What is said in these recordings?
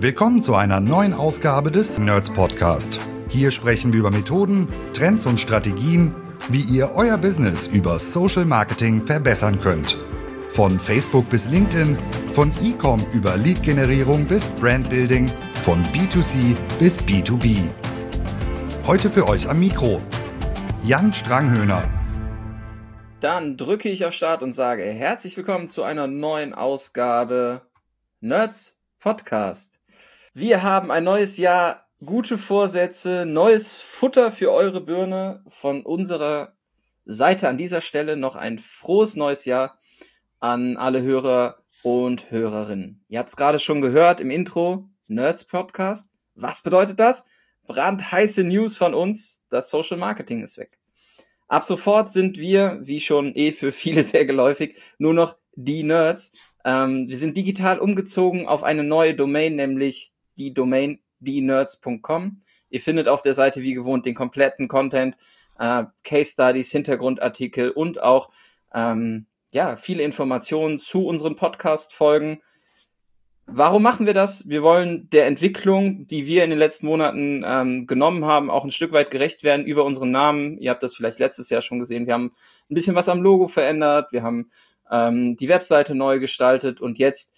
Willkommen zu einer neuen Ausgabe des Nerds Podcast. Hier sprechen wir über Methoden, Trends und Strategien, wie ihr euer Business über Social Marketing verbessern könnt. Von Facebook bis LinkedIn, von E-Com über Lead-Generierung bis Brandbuilding, von B2C bis B2B. Heute für euch am Mikro Jan Stranghöhner. Dann drücke ich auf Start und sage herzlich willkommen zu einer neuen Ausgabe Nerds Podcast. Wir haben ein neues Jahr, gute Vorsätze, neues Futter für eure Birne von unserer Seite an dieser Stelle noch ein frohes neues Jahr an alle Hörer und Hörerinnen. Ihr habt es gerade schon gehört im Intro, Nerds Podcast. Was bedeutet das? Brandheiße News von uns, das Social Marketing ist weg. Ab sofort sind wir, wie schon eh für viele sehr geläufig, nur noch die Nerds. Ähm, wir sind digital umgezogen auf eine neue Domain, nämlich die Domain dienerds.com. Ihr findet auf der Seite wie gewohnt den kompletten Content, äh, Case Studies, Hintergrundartikel und auch ähm, ja viele Informationen zu unseren Podcast-Folgen. Warum machen wir das? Wir wollen der Entwicklung, die wir in den letzten Monaten ähm, genommen haben, auch ein Stück weit gerecht werden über unseren Namen. Ihr habt das vielleicht letztes Jahr schon gesehen. Wir haben ein bisschen was am Logo verändert. Wir haben ähm, die Webseite neu gestaltet und jetzt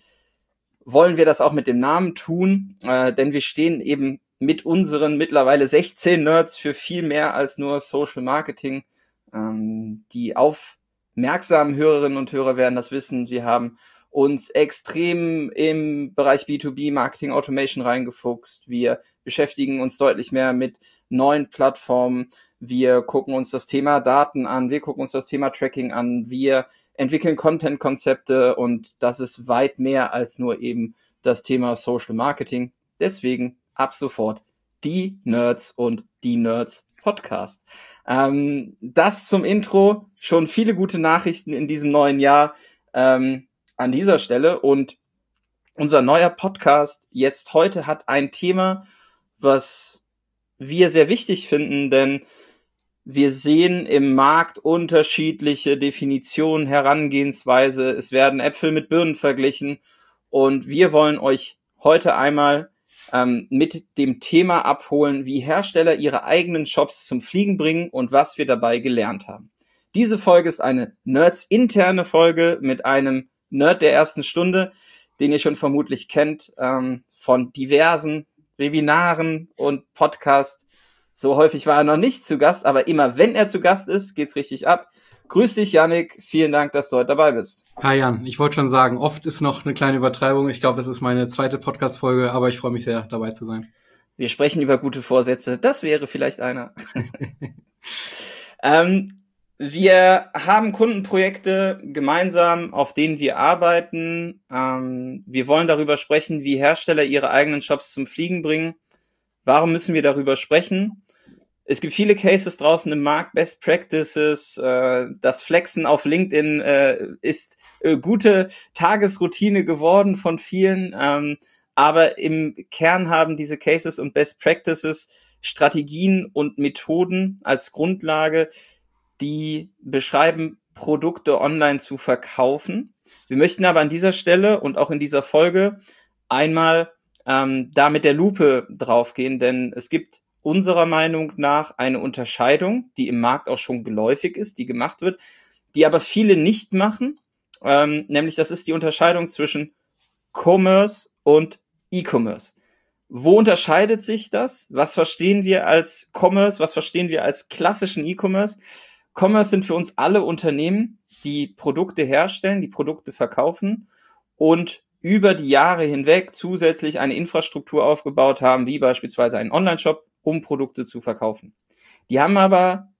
wollen wir das auch mit dem Namen tun, äh, denn wir stehen eben mit unseren mittlerweile 16 Nerds für viel mehr als nur Social Marketing. Ähm, die aufmerksamen Hörerinnen und Hörer werden das wissen. Wir haben uns extrem im Bereich B2B Marketing Automation reingefuchst. Wir beschäftigen uns deutlich mehr mit neuen Plattformen. Wir gucken uns das Thema Daten an. Wir gucken uns das Thema Tracking an. Wir entwickeln Content-Konzepte und das ist weit mehr als nur eben das Thema Social Marketing. Deswegen ab sofort die Nerds und die Nerds Podcast. Ähm, das zum Intro. Schon viele gute Nachrichten in diesem neuen Jahr. Ähm, an dieser Stelle. Und unser neuer Podcast jetzt heute hat ein Thema, was wir sehr wichtig finden, denn wir sehen im Markt unterschiedliche Definitionen, Herangehensweise. Es werden Äpfel mit Birnen verglichen. Und wir wollen euch heute einmal ähm, mit dem Thema abholen, wie Hersteller ihre eigenen Shops zum Fliegen bringen und was wir dabei gelernt haben. Diese Folge ist eine Nerds interne Folge mit einem Nerd der ersten Stunde, den ihr schon vermutlich kennt, ähm, von diversen Webinaren und Podcasts. So häufig war er noch nicht zu Gast, aber immer wenn er zu Gast ist, geht's richtig ab. Grüß dich, Yannick. Vielen Dank, dass du heute dabei bist. Hi Jan, ich wollte schon sagen, oft ist noch eine kleine Übertreibung. Ich glaube, es ist meine zweite Podcast-Folge, aber ich freue mich sehr, dabei zu sein. Wir sprechen über gute Vorsätze. Das wäre vielleicht einer. ähm, wir haben Kundenprojekte gemeinsam, auf denen wir arbeiten. Ähm, wir wollen darüber sprechen, wie Hersteller ihre eigenen Shops zum Fliegen bringen. Warum müssen wir darüber sprechen? Es gibt viele Cases draußen im Markt, Best Practices, äh, das Flexen auf LinkedIn äh, ist äh, gute Tagesroutine geworden von vielen, ähm, aber im Kern haben diese Cases und Best Practices Strategien und Methoden als Grundlage, die beschreiben, Produkte online zu verkaufen. Wir möchten aber an dieser Stelle und auch in dieser Folge einmal ähm, da mit der Lupe draufgehen, denn es gibt unserer Meinung nach eine Unterscheidung, die im Markt auch schon geläufig ist, die gemacht wird, die aber viele nicht machen, ähm, nämlich das ist die Unterscheidung zwischen Commerce und E-Commerce. Wo unterscheidet sich das? Was verstehen wir als Commerce? Was verstehen wir als klassischen E-Commerce? Commerce sind für uns alle Unternehmen, die Produkte herstellen, die Produkte verkaufen und über die Jahre hinweg zusätzlich eine Infrastruktur aufgebaut haben, wie beispielsweise einen Online-Shop, um Produkte zu verkaufen. Die haben aber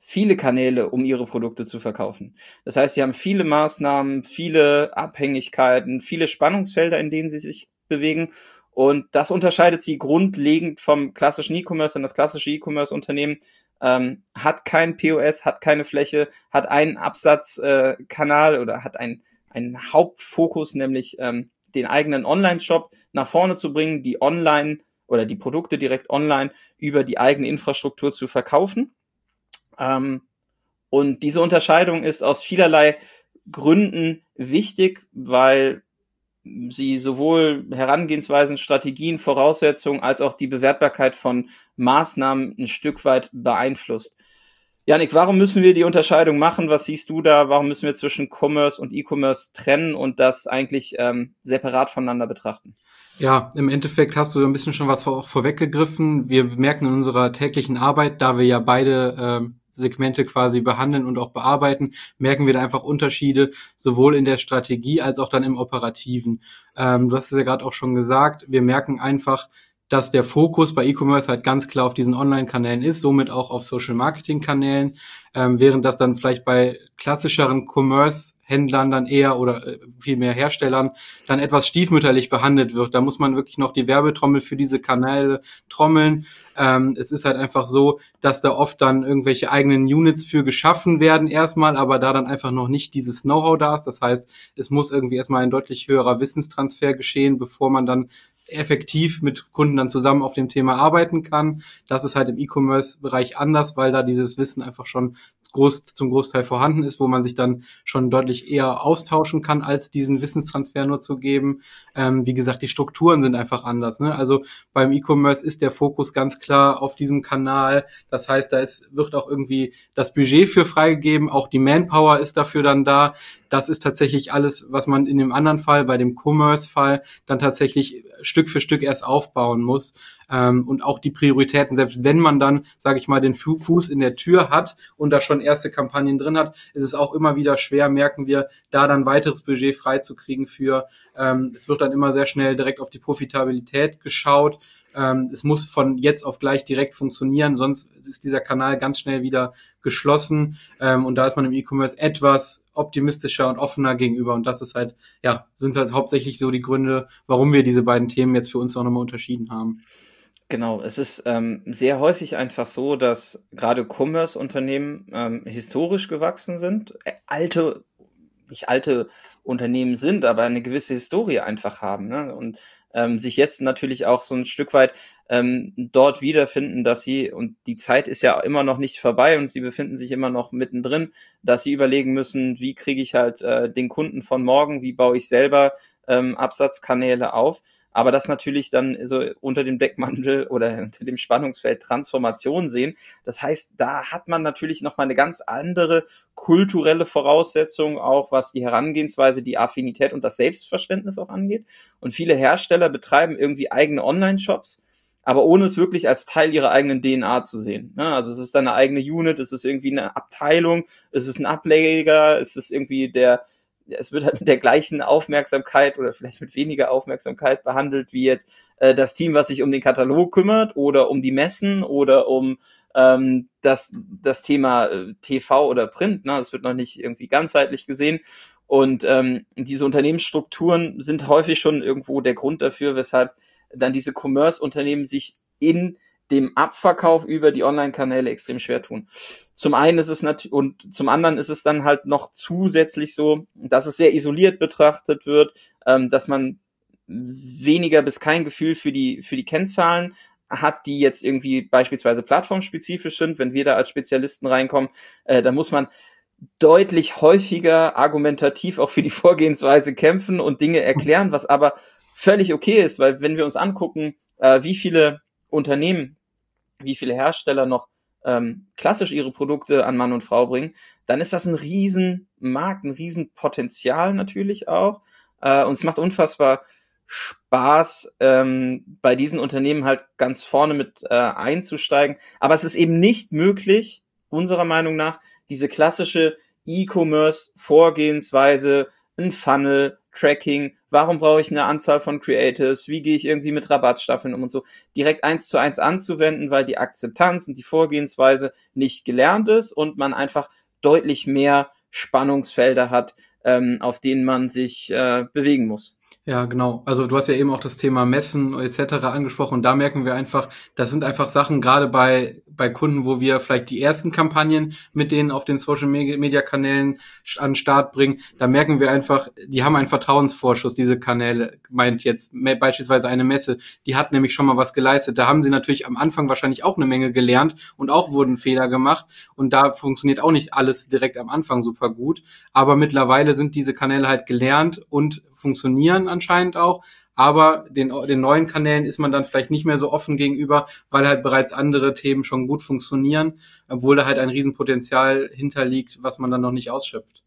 viele Kanäle, um ihre Produkte zu verkaufen. Das heißt, sie haben viele Maßnahmen, viele Abhängigkeiten, viele Spannungsfelder, in denen sie sich bewegen. Und das unterscheidet sie grundlegend vom klassischen E-Commerce. Denn das klassische E-Commerce-Unternehmen ähm, hat kein POS, hat keine Fläche, hat einen Absatzkanal äh, oder hat ein, einen Hauptfokus, nämlich ähm, den eigenen Online-Shop nach vorne zu bringen, die online oder die Produkte direkt online über die eigene Infrastruktur zu verkaufen. Ähm, und diese Unterscheidung ist aus vielerlei Gründen wichtig, weil sie sowohl Herangehensweisen, Strategien, Voraussetzungen als auch die Bewertbarkeit von Maßnahmen ein Stück weit beeinflusst. Janik, warum müssen wir die Unterscheidung machen? Was siehst du da? Warum müssen wir zwischen Commerce und E-Commerce trennen und das eigentlich ähm, separat voneinander betrachten? Ja, im Endeffekt hast du ein bisschen schon was vor, vorweggegriffen. Wir merken in unserer täglichen Arbeit, da wir ja beide ähm, Segmente quasi behandeln und auch bearbeiten, merken wir da einfach Unterschiede, sowohl in der Strategie als auch dann im Operativen. Ähm, du hast es ja gerade auch schon gesagt, wir merken einfach, dass der Fokus bei E-Commerce halt ganz klar auf diesen Online-Kanälen ist, somit auch auf Social-Marketing-Kanälen, ähm, während das dann vielleicht bei klassischeren Commerce-Händlern dann eher oder äh, viel mehr Herstellern dann etwas stiefmütterlich behandelt wird. Da muss man wirklich noch die Werbetrommel für diese Kanäle trommeln. Ähm, es ist halt einfach so, dass da oft dann irgendwelche eigenen Units für geschaffen werden erstmal, aber da dann einfach noch nicht dieses Know-how da ist. Das heißt, es muss irgendwie erstmal ein deutlich höherer Wissenstransfer geschehen, bevor man dann effektiv mit Kunden dann zusammen auf dem Thema arbeiten kann. Das ist halt im E-Commerce-Bereich anders, weil da dieses Wissen einfach schon groß, zum Großteil vorhanden ist, wo man sich dann schon deutlich eher austauschen kann, als diesen Wissenstransfer nur zu geben. Ähm, wie gesagt, die Strukturen sind einfach anders. Ne? Also beim E-Commerce ist der Fokus ganz klar auf diesem Kanal. Das heißt, da ist, wird auch irgendwie das Budget für freigegeben, auch die Manpower ist dafür dann da. Das ist tatsächlich alles, was man in dem anderen Fall, bei dem Commerce-Fall, dann tatsächlich Stück für Stück erst aufbauen muss. Ähm, und auch die Prioritäten, selbst wenn man dann, sage ich mal, den Fuß in der Tür hat und da schon erste Kampagnen drin hat, ist es auch immer wieder schwer, merken wir, da dann weiteres Budget freizukriegen für. Ähm, es wird dann immer sehr schnell direkt auf die Profitabilität geschaut. Ähm, es muss von jetzt auf gleich direkt funktionieren, sonst ist dieser Kanal ganz schnell wieder geschlossen. Ähm, und da ist man im E-Commerce etwas optimistischer und offener gegenüber. Und das ist halt, ja, sind halt hauptsächlich so die Gründe, warum wir diese beiden Themen jetzt für uns auch nochmal unterschieden haben. Genau, es ist ähm, sehr häufig einfach so, dass gerade Commerce-Unternehmen ähm, historisch gewachsen sind, äh, alte, nicht alte Unternehmen sind, aber eine gewisse Historie einfach haben ne? und ähm, sich jetzt natürlich auch so ein Stück weit ähm, dort wiederfinden, dass sie, und die Zeit ist ja immer noch nicht vorbei und sie befinden sich immer noch mittendrin, dass sie überlegen müssen, wie kriege ich halt äh, den Kunden von morgen, wie baue ich selber ähm, Absatzkanäle auf aber das natürlich dann so unter dem Deckmantel oder unter dem Spannungsfeld Transformation sehen. Das heißt, da hat man natürlich nochmal eine ganz andere kulturelle Voraussetzung, auch was die Herangehensweise, die Affinität und das Selbstverständnis auch angeht. Und viele Hersteller betreiben irgendwie eigene Online-Shops, aber ohne es wirklich als Teil ihrer eigenen DNA zu sehen. Also es ist eine eigene Unit, es ist irgendwie eine Abteilung, es ist ein Ableger, es ist irgendwie der es wird halt mit der gleichen Aufmerksamkeit oder vielleicht mit weniger Aufmerksamkeit behandelt wie jetzt äh, das Team, was sich um den Katalog kümmert oder um die Messen oder um ähm, das, das Thema äh, TV oder Print. Ne? Das wird noch nicht irgendwie ganzheitlich gesehen. Und ähm, diese Unternehmensstrukturen sind häufig schon irgendwo der Grund dafür, weshalb dann diese Commerce-Unternehmen sich in dem Abverkauf über die Online-Kanäle extrem schwer tun. Zum einen ist es natürlich, und zum anderen ist es dann halt noch zusätzlich so, dass es sehr isoliert betrachtet wird, ähm, dass man weniger bis kein Gefühl für die, für die Kennzahlen hat, die jetzt irgendwie beispielsweise plattformspezifisch sind. Wenn wir da als Spezialisten reinkommen, äh, da muss man deutlich häufiger argumentativ auch für die Vorgehensweise kämpfen und Dinge erklären, was aber völlig okay ist, weil wenn wir uns angucken, äh, wie viele Unternehmen wie viele Hersteller noch ähm, klassisch ihre Produkte an Mann und Frau bringen, dann ist das ein Riesenmarkt, ein Riesenpotenzial natürlich auch. Äh, und es macht unfassbar Spaß, ähm, bei diesen Unternehmen halt ganz vorne mit äh, einzusteigen. Aber es ist eben nicht möglich, unserer Meinung nach, diese klassische E-Commerce-Vorgehensweise, ein Funnel, Tracking, warum brauche ich eine Anzahl von Creatives, wie gehe ich irgendwie mit Rabattstaffeln um und so, direkt eins zu eins anzuwenden, weil die Akzeptanz und die Vorgehensweise nicht gelernt ist und man einfach deutlich mehr Spannungsfelder hat, ähm, auf denen man sich äh, bewegen muss. Ja, genau. Also du hast ja eben auch das Thema Messen etc. angesprochen. Und da merken wir einfach, das sind einfach Sachen, gerade bei, bei Kunden, wo wir vielleicht die ersten Kampagnen mit denen auf den Social Media Kanälen an den Start bringen. Da merken wir einfach, die haben einen Vertrauensvorschuss, diese Kanäle, meint jetzt beispielsweise eine Messe. Die hat nämlich schon mal was geleistet. Da haben sie natürlich am Anfang wahrscheinlich auch eine Menge gelernt und auch wurden Fehler gemacht. Und da funktioniert auch nicht alles direkt am Anfang super gut. Aber mittlerweile sind diese Kanäle halt gelernt und funktionieren an anscheinend auch, aber den, den neuen Kanälen ist man dann vielleicht nicht mehr so offen gegenüber, weil halt bereits andere Themen schon gut funktionieren, obwohl da halt ein Riesenpotenzial hinterliegt, was man dann noch nicht ausschöpft.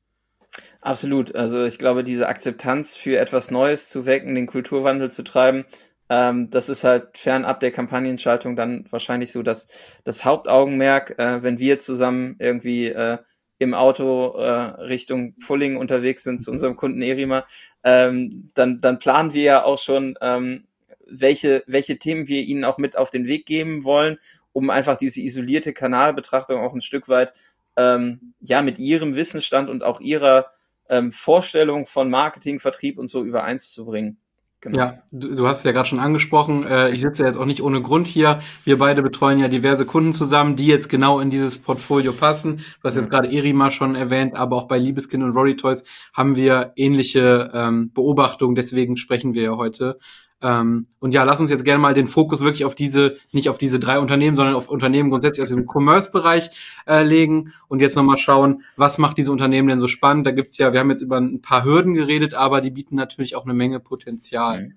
Absolut. Also ich glaube, diese Akzeptanz für etwas Neues zu wecken, den Kulturwandel zu treiben, ähm, das ist halt fernab der Kampagnenschaltung dann wahrscheinlich so das, das Hauptaugenmerk, äh, wenn wir zusammen irgendwie äh, im Auto äh, Richtung Fulling unterwegs sind zu unserem Kunden Erima, ähm, dann, dann planen wir ja auch schon, ähm, welche, welche Themen wir ihnen auch mit auf den Weg geben wollen, um einfach diese isolierte Kanalbetrachtung auch ein Stück weit ähm, ja mit ihrem Wissensstand und auch ihrer ähm, Vorstellung von Marketing, Vertrieb und so übereins zu bringen. Genau. Ja, du, du hast es ja gerade schon angesprochen. Äh, ich sitze jetzt auch nicht ohne Grund hier. Wir beide betreuen ja diverse Kunden zusammen, die jetzt genau in dieses Portfolio passen. Hast jetzt gerade Erima schon erwähnt, aber auch bei Liebeskind und Rory Toys haben wir ähnliche ähm, Beobachtungen. Deswegen sprechen wir ja heute. Ähm, und ja, lass uns jetzt gerne mal den Fokus wirklich auf diese, nicht auf diese drei Unternehmen, sondern auf Unternehmen grundsätzlich aus dem Commerce-Bereich äh, legen und jetzt nochmal schauen, was macht diese Unternehmen denn so spannend? Da gibt's ja, wir haben jetzt über ein paar Hürden geredet, aber die bieten natürlich auch eine Menge Potenzial. Mhm.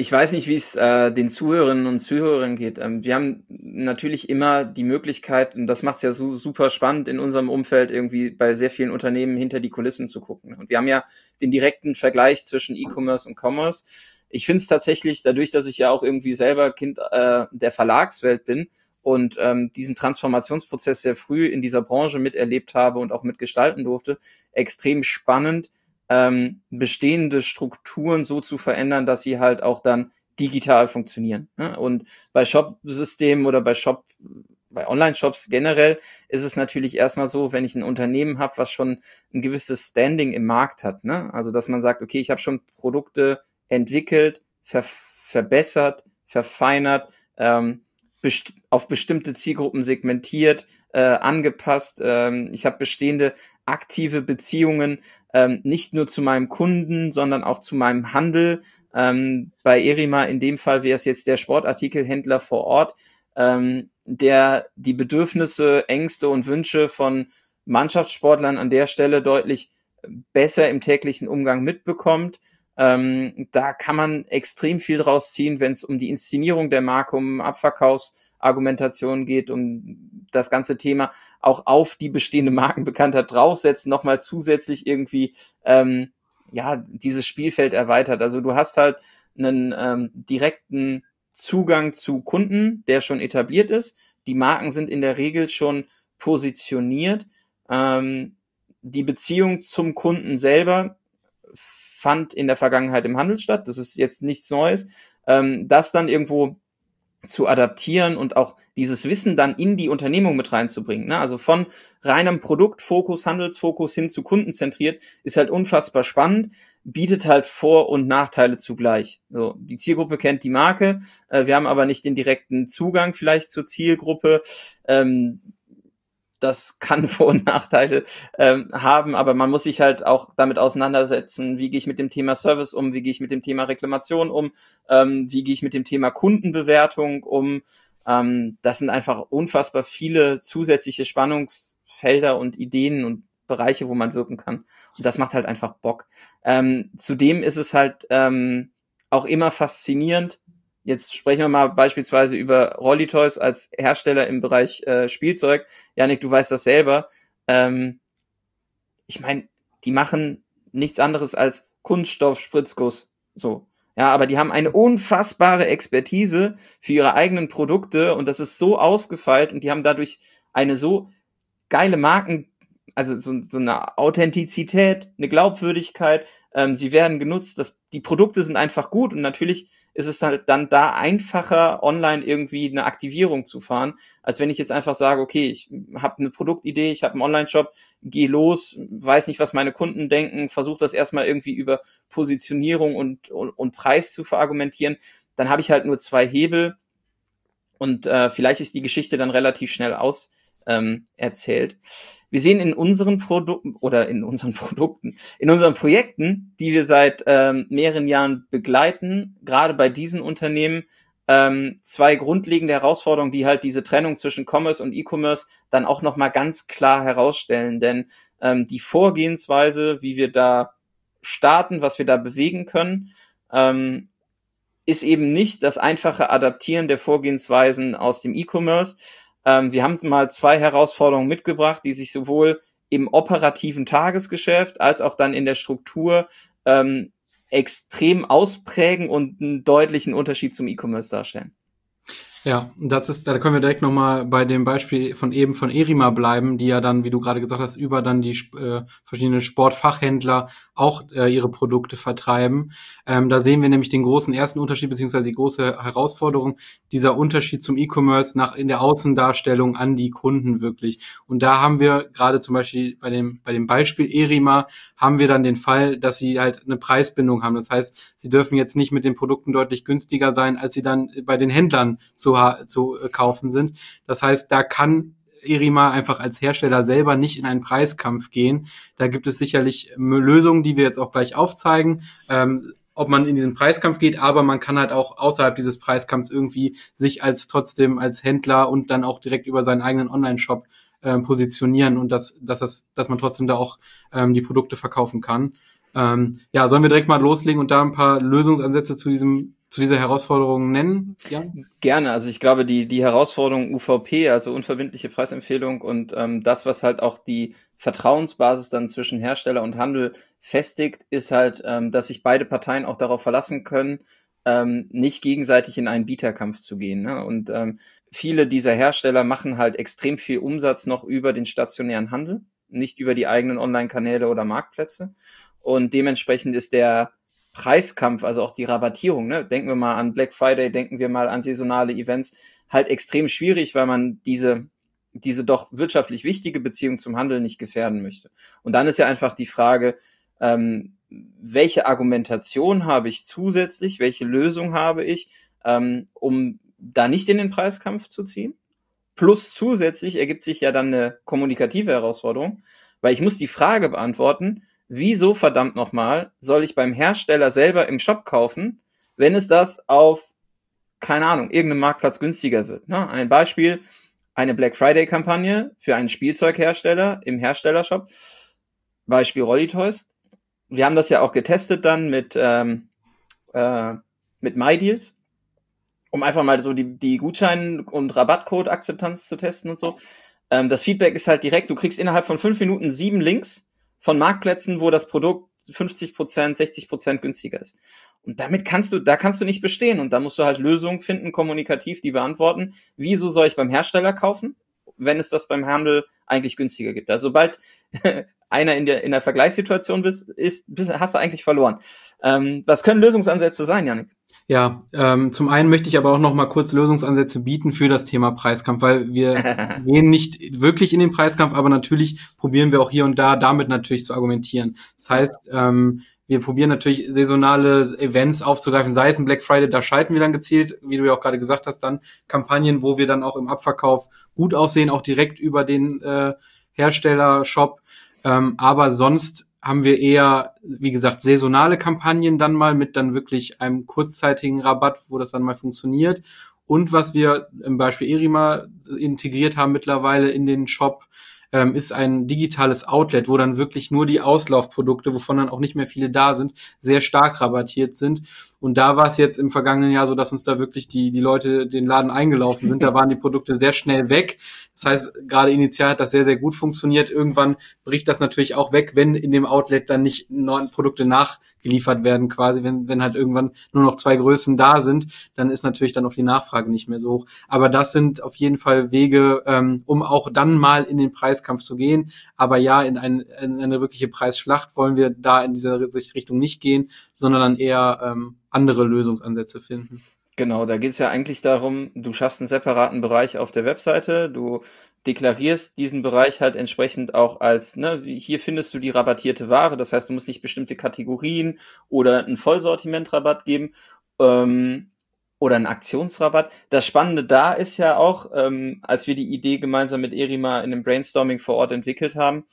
Ich weiß nicht, wie es äh, den Zuhörerinnen und Zuhörern geht. Ähm, wir haben natürlich immer die Möglichkeit, und das macht es ja so, super spannend in unserem Umfeld, irgendwie bei sehr vielen Unternehmen hinter die Kulissen zu gucken. Und wir haben ja den direkten Vergleich zwischen E-Commerce und Commerce ich finde es tatsächlich, dadurch, dass ich ja auch irgendwie selber Kind äh, der Verlagswelt bin und ähm, diesen Transformationsprozess sehr früh in dieser Branche miterlebt habe und auch mitgestalten durfte, extrem spannend, ähm, bestehende Strukturen so zu verändern, dass sie halt auch dann digital funktionieren. Ne? Und bei Shop-Systemen oder bei Shop bei Online-Shops generell ist es natürlich erstmal so, wenn ich ein Unternehmen habe, was schon ein gewisses Standing im Markt hat. Ne? Also dass man sagt, okay, ich habe schon Produkte entwickelt, ver verbessert, verfeinert, ähm, best auf bestimmte Zielgruppen segmentiert, äh, angepasst. Ähm, ich habe bestehende aktive Beziehungen ähm, nicht nur zu meinem Kunden, sondern auch zu meinem Handel. Ähm, bei Erima in dem Fall wäre es jetzt der Sportartikelhändler vor Ort, ähm, der die Bedürfnisse, Ängste und Wünsche von Mannschaftssportlern an der Stelle deutlich besser im täglichen Umgang mitbekommt ähm, da kann man extrem viel draus ziehen, wenn es um die Inszenierung der Marke, um Abverkaufsargumentation geht, um das ganze Thema auch auf die bestehende Markenbekanntheit draufsetzen, nochmal zusätzlich irgendwie ähm, ja dieses Spielfeld erweitert. Also du hast halt einen ähm, direkten Zugang zu Kunden, der schon etabliert ist. Die Marken sind in der Regel schon positioniert. Ähm, die Beziehung zum Kunden selber fand in der Vergangenheit im Handel statt. Das ist jetzt nichts Neues. Ähm, das dann irgendwo zu adaptieren und auch dieses Wissen dann in die Unternehmung mit reinzubringen. Ne? Also von reinem Produktfokus, Handelsfokus hin zu kundenzentriert ist halt unfassbar spannend, bietet halt Vor- und Nachteile zugleich. So, die Zielgruppe kennt die Marke, äh, wir haben aber nicht den direkten Zugang vielleicht zur Zielgruppe. Ähm, das kann Vor- und Nachteile ähm, haben, aber man muss sich halt auch damit auseinandersetzen, wie gehe ich mit dem Thema Service um, wie gehe ich mit dem Thema Reklamation um, ähm, wie gehe ich mit dem Thema Kundenbewertung um. Ähm, das sind einfach unfassbar viele zusätzliche Spannungsfelder und Ideen und Bereiche, wo man wirken kann. Und das macht halt einfach Bock. Ähm, zudem ist es halt ähm, auch immer faszinierend, Jetzt sprechen wir mal beispielsweise über Rolly Toys als Hersteller im Bereich äh, Spielzeug. Janik, du weißt das selber. Ähm, ich meine, die machen nichts anderes als Kunststoff-Spritzguss. So. Ja, aber die haben eine unfassbare Expertise für ihre eigenen Produkte und das ist so ausgefeilt und die haben dadurch eine so geile Marken, also so, so eine Authentizität, eine Glaubwürdigkeit. Ähm, sie werden genutzt, das, die Produkte sind einfach gut und natürlich ist es halt dann da einfacher, online irgendwie eine Aktivierung zu fahren, als wenn ich jetzt einfach sage, okay, ich habe eine Produktidee, ich habe einen Online-Shop, gehe los, weiß nicht, was meine Kunden denken, versuche das erstmal irgendwie über Positionierung und, und, und Preis zu verargumentieren. Dann habe ich halt nur zwei Hebel und äh, vielleicht ist die Geschichte dann relativ schnell aus ähm, erzählt. Wir sehen in unseren Produkten oder in unseren Produkten, in unseren Projekten, die wir seit ähm, mehreren Jahren begleiten, gerade bei diesen Unternehmen, ähm, zwei grundlegende Herausforderungen, die halt diese Trennung zwischen Commerce und E-Commerce dann auch nochmal ganz klar herausstellen. Denn ähm, die Vorgehensweise, wie wir da starten, was wir da bewegen können, ähm, ist eben nicht das einfache Adaptieren der Vorgehensweisen aus dem E-Commerce. Ähm, wir haben mal zwei Herausforderungen mitgebracht, die sich sowohl im operativen Tagesgeschäft als auch dann in der Struktur ähm, extrem ausprägen und einen deutlichen Unterschied zum E-Commerce darstellen. Ja, das ist, da können wir direkt nochmal bei dem Beispiel von eben von Erima bleiben, die ja dann, wie du gerade gesagt hast, über dann die äh, verschiedenen Sportfachhändler auch äh, ihre Produkte vertreiben. Ähm, da sehen wir nämlich den großen ersten Unterschied, beziehungsweise die große Herausforderung, dieser Unterschied zum E-Commerce nach in der Außendarstellung an die Kunden wirklich. Und da haben wir gerade zum Beispiel bei dem, bei dem Beispiel Erima haben wir dann den Fall, dass sie halt eine Preisbindung haben. Das heißt, sie dürfen jetzt nicht mit den Produkten deutlich günstiger sein, als sie dann bei den Händlern zu zu, äh, kaufen sind. Das heißt, da kann Erima einfach als Hersteller selber nicht in einen Preiskampf gehen. Da gibt es sicherlich Lösungen, die wir jetzt auch gleich aufzeigen. Ähm, ob man in diesen Preiskampf geht, aber man kann halt auch außerhalb dieses Preiskampfs irgendwie sich als trotzdem als Händler und dann auch direkt über seinen eigenen Online-Shop äh, positionieren und dass, dass, das, dass man trotzdem da auch ähm, die Produkte verkaufen kann. Ähm, ja, sollen wir direkt mal loslegen und da ein paar Lösungsansätze zu diesem zu dieser Herausforderung nennen? Jan? Gerne. Also ich glaube, die, die Herausforderung UVP, also unverbindliche Preisempfehlung und ähm, das, was halt auch die Vertrauensbasis dann zwischen Hersteller und Handel festigt, ist halt, ähm, dass sich beide Parteien auch darauf verlassen können, ähm, nicht gegenseitig in einen Bieterkampf zu gehen. Ne? Und ähm, viele dieser Hersteller machen halt extrem viel Umsatz noch über den stationären Handel, nicht über die eigenen Online-Kanäle oder Marktplätze. Und dementsprechend ist der Preiskampf, also auch die Rabattierung, ne? denken wir mal an Black Friday, denken wir mal an saisonale Events, halt extrem schwierig, weil man diese, diese doch wirtschaftlich wichtige Beziehung zum Handel nicht gefährden möchte. Und dann ist ja einfach die Frage, ähm, welche Argumentation habe ich zusätzlich, welche Lösung habe ich, ähm, um da nicht in den Preiskampf zu ziehen? Plus zusätzlich ergibt sich ja dann eine kommunikative Herausforderung, weil ich muss die Frage beantworten, wieso verdammt nochmal soll ich beim Hersteller selber im Shop kaufen, wenn es das auf, keine Ahnung, irgendeinem Marktplatz günstiger wird. Ne? Ein Beispiel, eine Black Friday-Kampagne für einen Spielzeughersteller im Herstellershop. Beispiel Rolly Toys. Wir haben das ja auch getestet dann mit, ähm, äh, mit MyDeals, um einfach mal so die, die Gutschein- und Rabattcode-Akzeptanz zu testen und so. Ähm, das Feedback ist halt direkt, du kriegst innerhalb von fünf Minuten sieben Links von Marktplätzen, wo das Produkt 50 Prozent, 60 Prozent günstiger ist. Und damit kannst du, da kannst du nicht bestehen. Und da musst du halt Lösungen finden, kommunikativ, die beantworten. Wieso soll ich beim Hersteller kaufen, wenn es das beim Handel eigentlich günstiger gibt? Also sobald einer in der, in der Vergleichssituation bist, ist, bist, hast du eigentlich verloren. Ähm, was können Lösungsansätze sein, Janik? Ja, ähm, zum einen möchte ich aber auch noch mal kurz Lösungsansätze bieten für das Thema Preiskampf, weil wir gehen nicht wirklich in den Preiskampf, aber natürlich probieren wir auch hier und da damit natürlich zu argumentieren. Das heißt, ähm, wir probieren natürlich saisonale Events aufzugreifen, sei es ein Black Friday, da schalten wir dann gezielt, wie du ja auch gerade gesagt hast, dann Kampagnen, wo wir dann auch im Abverkauf gut aussehen, auch direkt über den äh, Hersteller-Shop. Ähm, aber sonst haben wir eher, wie gesagt, saisonale Kampagnen dann mal mit dann wirklich einem kurzzeitigen Rabatt, wo das dann mal funktioniert. Und was wir im Beispiel Erima integriert haben mittlerweile in den Shop, ähm, ist ein digitales Outlet, wo dann wirklich nur die Auslaufprodukte, wovon dann auch nicht mehr viele da sind, sehr stark rabattiert sind. Und da war es jetzt im vergangenen Jahr so, dass uns da wirklich die, die Leute den Laden eingelaufen sind. Da waren die Produkte sehr schnell weg. Das heißt, gerade initial hat das sehr, sehr gut funktioniert. Irgendwann bricht das natürlich auch weg, wenn in dem Outlet dann nicht neue Produkte nachgeliefert werden, quasi. Wenn, wenn halt irgendwann nur noch zwei Größen da sind, dann ist natürlich dann auch die Nachfrage nicht mehr so hoch. Aber das sind auf jeden Fall Wege, ähm, um auch dann mal in den Preiskampf zu gehen. Aber ja, in, ein, in eine wirkliche Preisschlacht wollen wir da in dieser Richtung nicht gehen, sondern dann eher ähm, andere Lösungsansätze finden. Genau, da geht es ja eigentlich darum, du schaffst einen separaten Bereich auf der Webseite, du deklarierst diesen Bereich halt entsprechend auch als, ne, hier findest du die rabattierte Ware, das heißt, du musst nicht bestimmte Kategorien oder ein Vollsortimentrabatt geben ähm, oder einen Aktionsrabatt. Das Spannende da ist ja auch, ähm, als wir die Idee gemeinsam mit Erima in dem Brainstorming vor Ort entwickelt haben,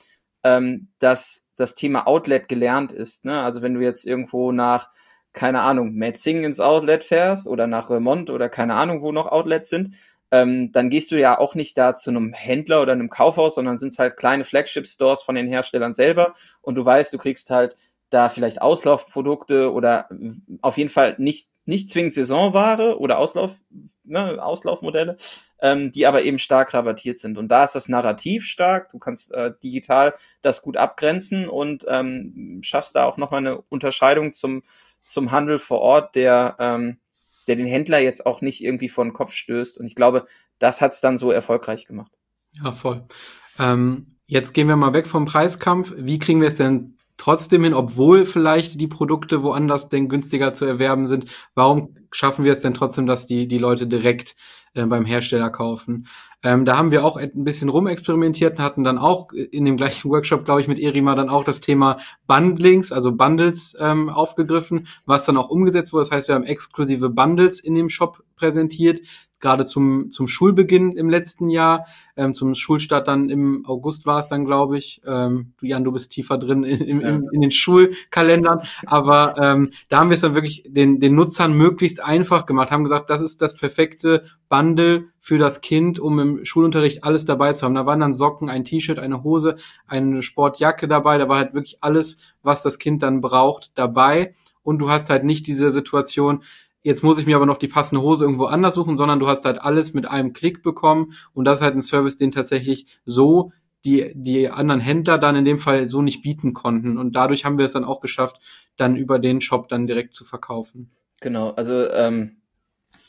ähm, dass das Thema Outlet gelernt ist. Ne? Also wenn du jetzt irgendwo nach keine Ahnung, Metzingen ins Outlet fährst oder nach Remont oder keine Ahnung, wo noch Outlets sind, ähm, dann gehst du ja auch nicht da zu einem Händler oder einem Kaufhaus, sondern sind es halt kleine Flagship-Stores von den Herstellern selber und du weißt, du kriegst halt da vielleicht Auslaufprodukte oder auf jeden Fall nicht, nicht zwingend Saisonware oder Auslauf, ne, Auslaufmodelle, ähm, die aber eben stark rabattiert sind. Und da ist das Narrativ stark. Du kannst äh, digital das gut abgrenzen und ähm, schaffst da auch nochmal eine Unterscheidung zum, zum Handel vor Ort, der, ähm, der den Händler jetzt auch nicht irgendwie vor den Kopf stößt. Und ich glaube, das hat's dann so erfolgreich gemacht. Ja, voll. Ähm, jetzt gehen wir mal weg vom Preiskampf. Wie kriegen wir es denn trotzdem hin, obwohl vielleicht die Produkte woanders denn günstiger zu erwerben sind? Warum schaffen wir es denn trotzdem, dass die, die Leute direkt äh, beim Hersteller kaufen? Ähm, da haben wir auch ein bisschen rumexperimentiert und hatten dann auch in dem gleichen Workshop, glaube ich, mit Erima dann auch das Thema Bundlings, also Bundles ähm, aufgegriffen, was dann auch umgesetzt wurde. Das heißt, wir haben exklusive Bundles in dem Shop präsentiert, gerade zum, zum Schulbeginn im letzten Jahr, ähm, zum Schulstart dann im August war es dann, glaube ich. Ähm, du, Jan, du bist tiefer drin in, in, in, in den Schulkalendern, aber ähm, da haben wir es dann wirklich den, den Nutzern möglichst einfach gemacht, haben gesagt, das ist das perfekte Bundle für das Kind, um im Schulunterricht alles dabei zu haben. Da waren dann Socken, ein T-Shirt, eine Hose, eine Sportjacke dabei, da war halt wirklich alles, was das Kind dann braucht, dabei. Und du hast halt nicht diese Situation, jetzt muss ich mir aber noch die passende Hose irgendwo anders suchen, sondern du hast halt alles mit einem Klick bekommen und das ist halt ein Service, den tatsächlich so die, die anderen Händler dann in dem Fall so nicht bieten konnten. Und dadurch haben wir es dann auch geschafft, dann über den Shop dann direkt zu verkaufen. Genau, also ähm,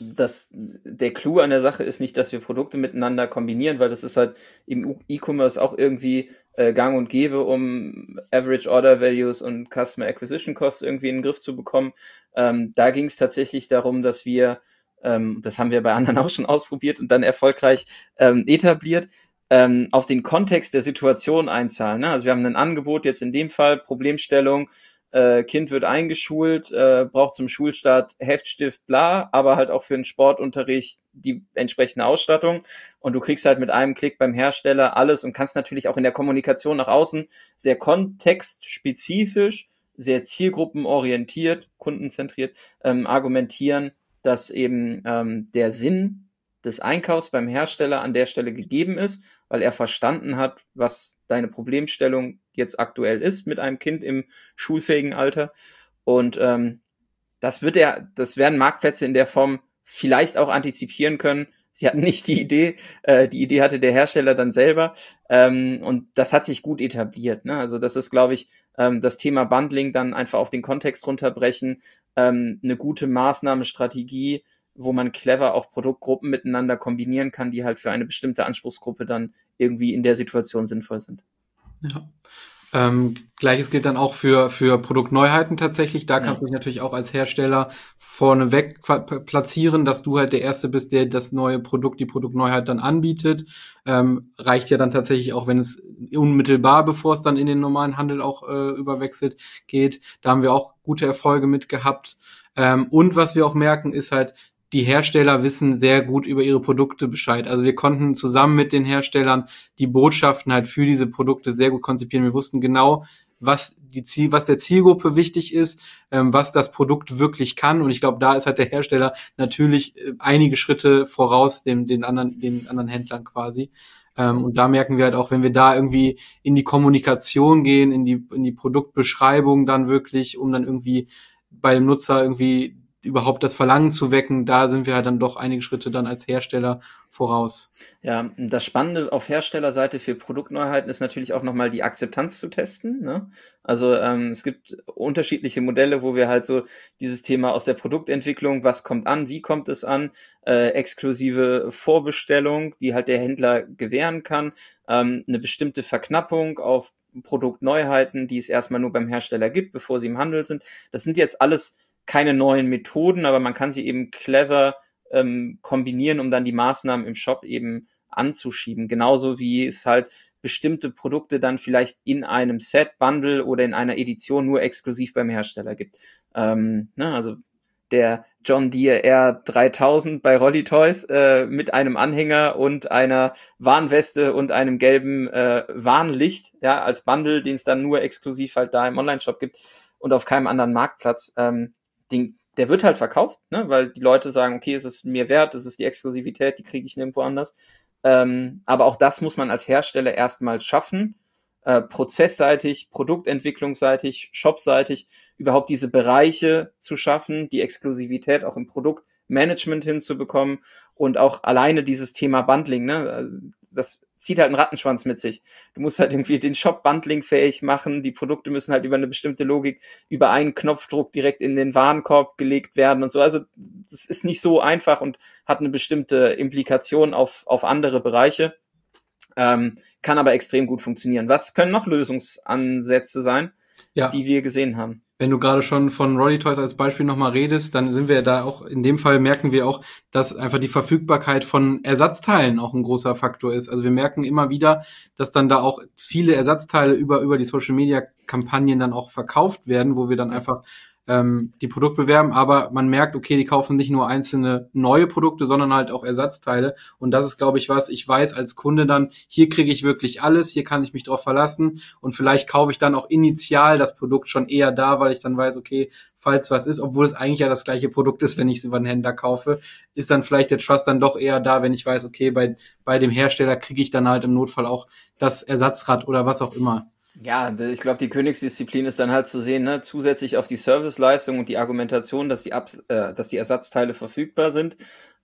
das, der Clou an der Sache ist nicht, dass wir Produkte miteinander kombinieren, weil das ist halt im E-Commerce auch irgendwie äh, gang und gäbe, um Average Order Values und Customer Acquisition Costs irgendwie in den Griff zu bekommen. Ähm, da ging es tatsächlich darum, dass wir, ähm, das haben wir bei anderen auch schon ausprobiert und dann erfolgreich ähm, etabliert, ähm, auf den Kontext der Situation einzahlen. Ne? Also wir haben ein Angebot, jetzt in dem Fall Problemstellung, äh, Kind wird eingeschult, äh, braucht zum Schulstart Heftstift, bla, aber halt auch für den Sportunterricht die entsprechende Ausstattung. Und du kriegst halt mit einem Klick beim Hersteller alles und kannst natürlich auch in der Kommunikation nach außen sehr kontextspezifisch, sehr zielgruppenorientiert, kundenzentriert ähm, argumentieren, dass eben ähm, der Sinn des Einkaufs beim Hersteller an der Stelle gegeben ist, weil er verstanden hat, was deine Problemstellung jetzt aktuell ist mit einem Kind im schulfähigen Alter. Und ähm, das wird er, das werden Marktplätze in der Form vielleicht auch antizipieren können. Sie hatten nicht die Idee, äh, die Idee hatte der Hersteller dann selber. Ähm, und das hat sich gut etabliert. Ne? Also das ist, glaube ich, ähm, das Thema Bundling dann einfach auf den Kontext runterbrechen, ähm, eine gute Maßnahme, Strategie, wo man clever auch Produktgruppen miteinander kombinieren kann, die halt für eine bestimmte Anspruchsgruppe dann irgendwie in der Situation sinnvoll sind. Ja. Ähm, Gleiches gilt dann auch für, für Produktneuheiten tatsächlich. Da kannst ja. du dich natürlich auch als Hersteller vorneweg platzieren, dass du halt der Erste bist, der das neue Produkt, die Produktneuheit dann anbietet. Ähm, reicht ja dann tatsächlich auch, wenn es unmittelbar, bevor es dann in den normalen Handel auch äh, überwechselt geht. Da haben wir auch gute Erfolge mit gehabt. Ähm, und was wir auch merken, ist halt, die Hersteller wissen sehr gut über ihre Produkte Bescheid. Also wir konnten zusammen mit den Herstellern die Botschaften halt für diese Produkte sehr gut konzipieren. Wir wussten genau, was die Ziel, was der Zielgruppe wichtig ist, ähm, was das Produkt wirklich kann. Und ich glaube, da ist halt der Hersteller natürlich äh, einige Schritte voraus dem, den anderen, den anderen Händlern quasi. Ähm, und da merken wir halt auch, wenn wir da irgendwie in die Kommunikation gehen, in die, in die Produktbeschreibung dann wirklich, um dann irgendwie bei dem Nutzer irgendwie überhaupt das Verlangen zu wecken, da sind wir halt dann doch einige Schritte dann als Hersteller voraus. Ja, das Spannende auf Herstellerseite für Produktneuheiten ist natürlich auch nochmal die Akzeptanz zu testen. Ne? Also ähm, es gibt unterschiedliche Modelle, wo wir halt so dieses Thema aus der Produktentwicklung, was kommt an, wie kommt es an, äh, exklusive Vorbestellung, die halt der Händler gewähren kann, ähm, eine bestimmte Verknappung auf Produktneuheiten, die es erstmal nur beim Hersteller gibt, bevor sie im Handel sind. Das sind jetzt alles keine neuen Methoden, aber man kann sie eben clever ähm, kombinieren, um dann die Maßnahmen im Shop eben anzuschieben. Genauso wie es halt bestimmte Produkte dann vielleicht in einem Set, Bundle oder in einer Edition nur exklusiv beim Hersteller gibt. Ähm, ne, also der John Deere R3000 bei Rolly Toys äh, mit einem Anhänger und einer Warnweste und einem gelben äh, Warnlicht, ja, als Bundle, den es dann nur exklusiv halt da im Online-Shop gibt und auf keinem anderen Marktplatz. Ähm, den, der wird halt verkauft, ne? weil die Leute sagen, okay, es ist mir wert, es ist die Exklusivität, die kriege ich nirgendwo anders. Ähm, aber auch das muss man als Hersteller erstmal schaffen, äh, prozessseitig, produktentwicklungsseitig, shopseitig überhaupt diese Bereiche zu schaffen, die Exklusivität auch im Produktmanagement hinzubekommen und auch alleine dieses Thema Bundling, ne? Das zieht halt einen Rattenschwanz mit sich. Du musst halt irgendwie den Shop Bundling fähig machen. Die Produkte müssen halt über eine bestimmte Logik über einen Knopfdruck direkt in den Warenkorb gelegt werden und so. Also das ist nicht so einfach und hat eine bestimmte Implikation auf, auf andere Bereiche. Ähm, kann aber extrem gut funktionieren. Was können noch Lösungsansätze sein, ja. die wir gesehen haben? Wenn du gerade schon von Roddy Toys als Beispiel nochmal redest, dann sind wir da auch, in dem Fall merken wir auch, dass einfach die Verfügbarkeit von Ersatzteilen auch ein großer Faktor ist. Also wir merken immer wieder, dass dann da auch viele Ersatzteile über, über die Social Media Kampagnen dann auch verkauft werden, wo wir dann einfach ähm, die Produkte bewerben, aber man merkt, okay, die kaufen nicht nur einzelne neue Produkte, sondern halt auch Ersatzteile. Und das ist, glaube ich, was ich weiß als Kunde dann, hier kriege ich wirklich alles, hier kann ich mich drauf verlassen und vielleicht kaufe ich dann auch initial das Produkt schon eher da, weil ich dann weiß, okay, falls was ist, obwohl es eigentlich ja das gleiche Produkt ist, wenn ich es über den Händler kaufe, ist dann vielleicht der Trust dann doch eher da, wenn ich weiß, okay, bei, bei dem Hersteller kriege ich dann halt im Notfall auch das Ersatzrad oder was auch immer. Ja, ich glaube, die Königsdisziplin ist dann halt zu sehen, ne, zusätzlich auf die Serviceleistung und die Argumentation, dass die, Ab äh, dass die Ersatzteile verfügbar sind,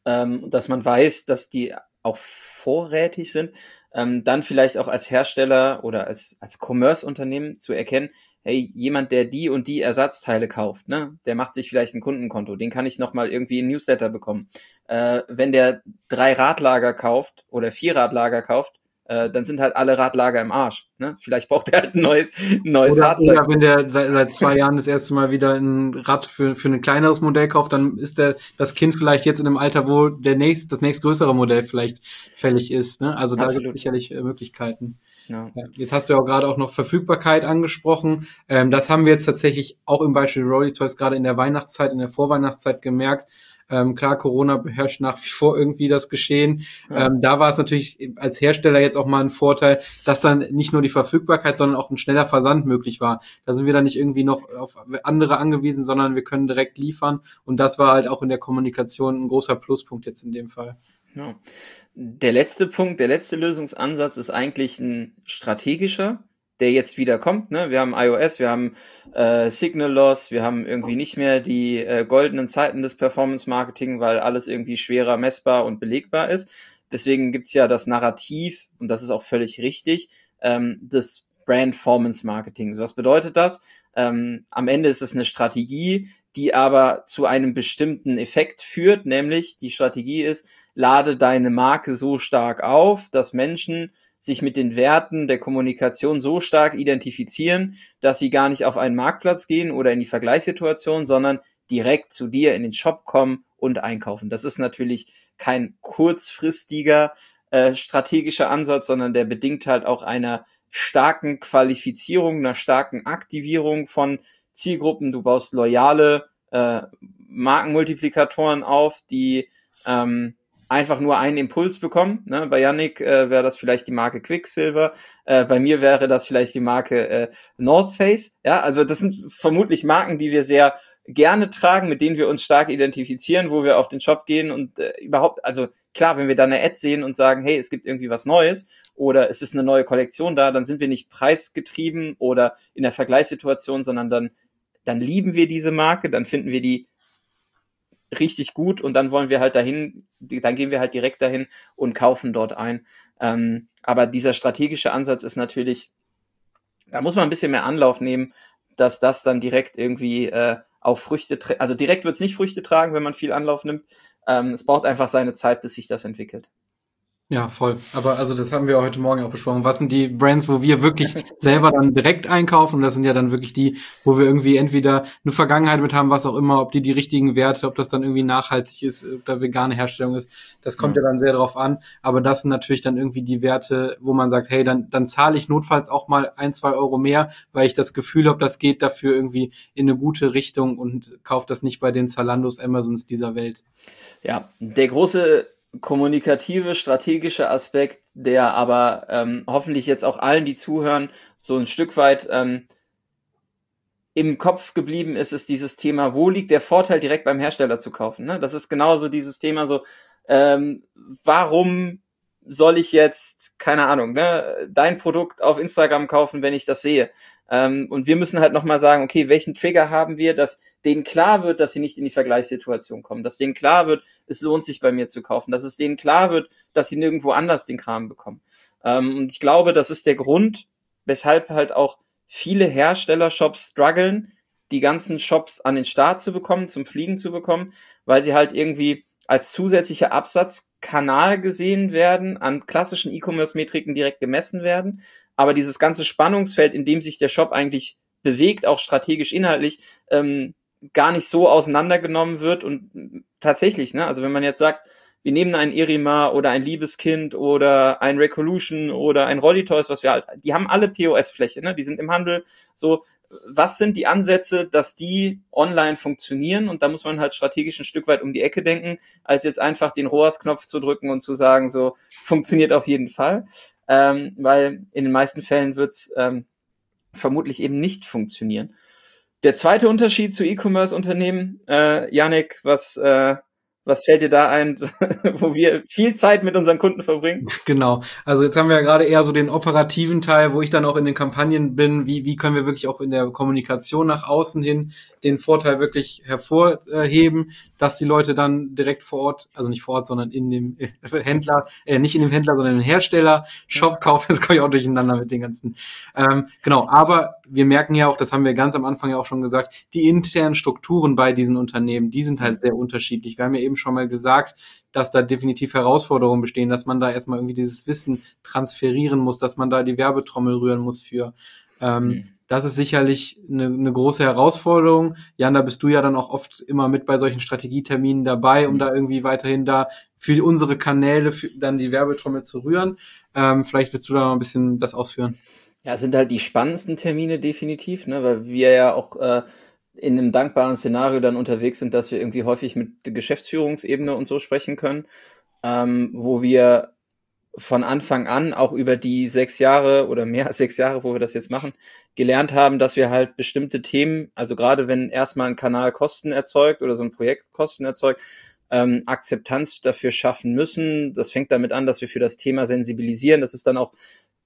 ähm, dass man weiß, dass die auch vorrätig sind, ähm, dann vielleicht auch als Hersteller oder als, als Commerce-Unternehmen zu erkennen, hey, jemand, der die und die Ersatzteile kauft, ne, der macht sich vielleicht ein Kundenkonto, den kann ich nochmal irgendwie ein Newsletter bekommen. Äh, wenn der drei Radlager kauft oder vier Radlager kauft, äh, dann sind halt alle Radlager im Arsch. Ne? Vielleicht braucht er halt ein neues, ein neues oder, Fahrzeug. Oder wenn der seit, seit zwei Jahren das erste Mal wieder ein Rad für, für ein kleineres Modell kauft, dann ist der das Kind vielleicht jetzt in einem Alter, wo der nächst, das nächstgrößere Modell vielleicht fällig ist. Ne? Also da gibt es sicherlich äh, Möglichkeiten. Ja. Jetzt hast du ja auch gerade auch noch Verfügbarkeit angesprochen. Ähm, das haben wir jetzt tatsächlich auch im Beispiel Rolly Toys gerade in der Weihnachtszeit, in der Vorweihnachtszeit gemerkt, ähm, klar, Corona beherrscht nach wie vor irgendwie das Geschehen. Ja. Ähm, da war es natürlich als Hersteller jetzt auch mal ein Vorteil, dass dann nicht nur die Verfügbarkeit, sondern auch ein schneller Versand möglich war. Da sind wir dann nicht irgendwie noch auf andere angewiesen, sondern wir können direkt liefern. Und das war halt auch in der Kommunikation ein großer Pluspunkt jetzt in dem Fall. Ja. Der letzte Punkt, der letzte Lösungsansatz ist eigentlich ein strategischer der jetzt wieder kommt. Ne? Wir haben iOS, wir haben äh, Signal Loss, wir haben irgendwie nicht mehr die äh, goldenen Zeiten des Performance Marketing, weil alles irgendwie schwerer messbar und belegbar ist. Deswegen gibt's ja das Narrativ, und das ist auch völlig richtig, ähm, des Brand-Formance Marketing. Was bedeutet das? Ähm, am Ende ist es eine Strategie, die aber zu einem bestimmten Effekt führt, nämlich die Strategie ist, lade deine Marke so stark auf, dass Menschen sich mit den Werten der Kommunikation so stark identifizieren, dass sie gar nicht auf einen Marktplatz gehen oder in die Vergleichssituation, sondern direkt zu dir in den Shop kommen und einkaufen. Das ist natürlich kein kurzfristiger äh, strategischer Ansatz, sondern der bedingt halt auch einer starken Qualifizierung, einer starken Aktivierung von Zielgruppen. Du baust loyale äh, Markenmultiplikatoren auf, die ähm, einfach nur einen Impuls bekommen. Ne? Bei Yannick äh, wäre das vielleicht die Marke Quicksilver, äh, bei mir wäre das vielleicht die Marke äh, North Face. Ja, also das sind vermutlich Marken, die wir sehr gerne tragen, mit denen wir uns stark identifizieren, wo wir auf den Shop gehen und äh, überhaupt, also klar, wenn wir da eine Ad sehen und sagen, hey, es gibt irgendwie was Neues oder es ist eine neue Kollektion da, dann sind wir nicht preisgetrieben oder in der Vergleichssituation, sondern dann, dann lieben wir diese Marke, dann finden wir die richtig gut und dann wollen wir halt dahin, dann gehen wir halt direkt dahin und kaufen dort ein. Ähm, aber dieser strategische Ansatz ist natürlich, da muss man ein bisschen mehr Anlauf nehmen, dass das dann direkt irgendwie äh, auch Früchte, also direkt wird es nicht Früchte tragen, wenn man viel Anlauf nimmt. Ähm, es braucht einfach seine Zeit, bis sich das entwickelt. Ja, voll. Aber also das haben wir heute Morgen auch besprochen. Was sind die Brands, wo wir wirklich selber dann direkt einkaufen? Und das sind ja dann wirklich die, wo wir irgendwie entweder eine Vergangenheit mit haben, was auch immer, ob die die richtigen Werte, ob das dann irgendwie nachhaltig ist, ob da vegane Herstellung ist. Das kommt ja, ja dann sehr drauf an. Aber das sind natürlich dann irgendwie die Werte, wo man sagt, hey, dann, dann zahle ich notfalls auch mal ein, zwei Euro mehr, weil ich das Gefühl habe, das geht dafür irgendwie in eine gute Richtung und kaufe das nicht bei den Zalandos, Amazons dieser Welt. Ja, der große kommunikative, strategische Aspekt, der aber ähm, hoffentlich jetzt auch allen, die zuhören, so ein Stück weit ähm, im Kopf geblieben ist, ist dieses Thema, wo liegt der Vorteil, direkt beim Hersteller zu kaufen? Ne? Das ist genauso dieses Thema so, ähm, warum soll ich jetzt, keine Ahnung, ne, dein Produkt auf Instagram kaufen, wenn ich das sehe? Ähm, und wir müssen halt nochmal sagen, okay, welchen Trigger haben wir, dass denen klar wird, dass sie nicht in die Vergleichssituation kommen, dass denen klar wird, es lohnt sich bei mir zu kaufen, dass es denen klar wird, dass sie nirgendwo anders den Kram bekommen. Ähm, und ich glaube, das ist der Grund, weshalb halt auch viele Hersteller-Shops strugglen, die ganzen Shops an den Start zu bekommen, zum Fliegen zu bekommen, weil sie halt irgendwie als zusätzlicher Absatzkanal gesehen werden, an klassischen E-Commerce-Metriken direkt gemessen werden. Aber dieses ganze Spannungsfeld, in dem sich der Shop eigentlich bewegt, auch strategisch inhaltlich, ähm, gar nicht so auseinandergenommen wird. Und tatsächlich, ne, also wenn man jetzt sagt, wir nehmen ein Irima oder ein Liebeskind oder ein Recolution oder ein Rollytoys, was wir halt, die haben alle POS-Fläche, ne? Die sind im Handel. So, was sind die Ansätze, dass die online funktionieren? Und da muss man halt strategisch ein Stück weit um die Ecke denken, als jetzt einfach den ROAS-Knopf zu drücken und zu sagen, so funktioniert auf jeden Fall. Ähm, weil in den meisten Fällen wird's ähm, vermutlich eben nicht funktionieren. Der zweite Unterschied zu E-Commerce-Unternehmen, äh, Yannick, was äh, was fällt dir da ein, wo wir viel Zeit mit unseren Kunden verbringen? Genau. Also jetzt haben wir ja gerade eher so den operativen Teil, wo ich dann auch in den Kampagnen bin. Wie, wie können wir wirklich auch in der Kommunikation nach außen hin den Vorteil wirklich hervorheben, dass die Leute dann direkt vor Ort, also nicht vor Ort, sondern in dem Händler, äh, nicht in dem Händler, sondern im Hersteller Shop kaufen. Das komme ich auch durcheinander mit den ganzen. Ähm, genau. Aber wir merken ja auch, das haben wir ganz am Anfang ja auch schon gesagt, die internen Strukturen bei diesen Unternehmen, die sind halt sehr unterschiedlich. Wir haben ja eben eben schon mal gesagt, dass da definitiv Herausforderungen bestehen, dass man da erstmal irgendwie dieses Wissen transferieren muss, dass man da die Werbetrommel rühren muss für. Ähm, mhm. Das ist sicherlich eine, eine, große Herausforderung. Jan, da bist du ja dann auch oft immer mit bei solchen Strategieterminen dabei, um mhm. da irgendwie weiterhin da für unsere Kanäle für dann die Werbetrommel zu rühren. Ähm, vielleicht willst du da mal ein bisschen das ausführen. Ja, es sind halt die spannendsten Termine definitiv, ne, weil wir ja auch äh, in einem dankbaren Szenario dann unterwegs sind, dass wir irgendwie häufig mit Geschäftsführungsebene und so sprechen können, ähm, wo wir von Anfang an auch über die sechs Jahre oder mehr als sechs Jahre, wo wir das jetzt machen, gelernt haben, dass wir halt bestimmte Themen, also gerade wenn erstmal ein Kanal Kosten erzeugt oder so ein Projekt Kosten erzeugt, ähm, Akzeptanz dafür schaffen müssen. Das fängt damit an, dass wir für das Thema sensibilisieren. Das ist dann auch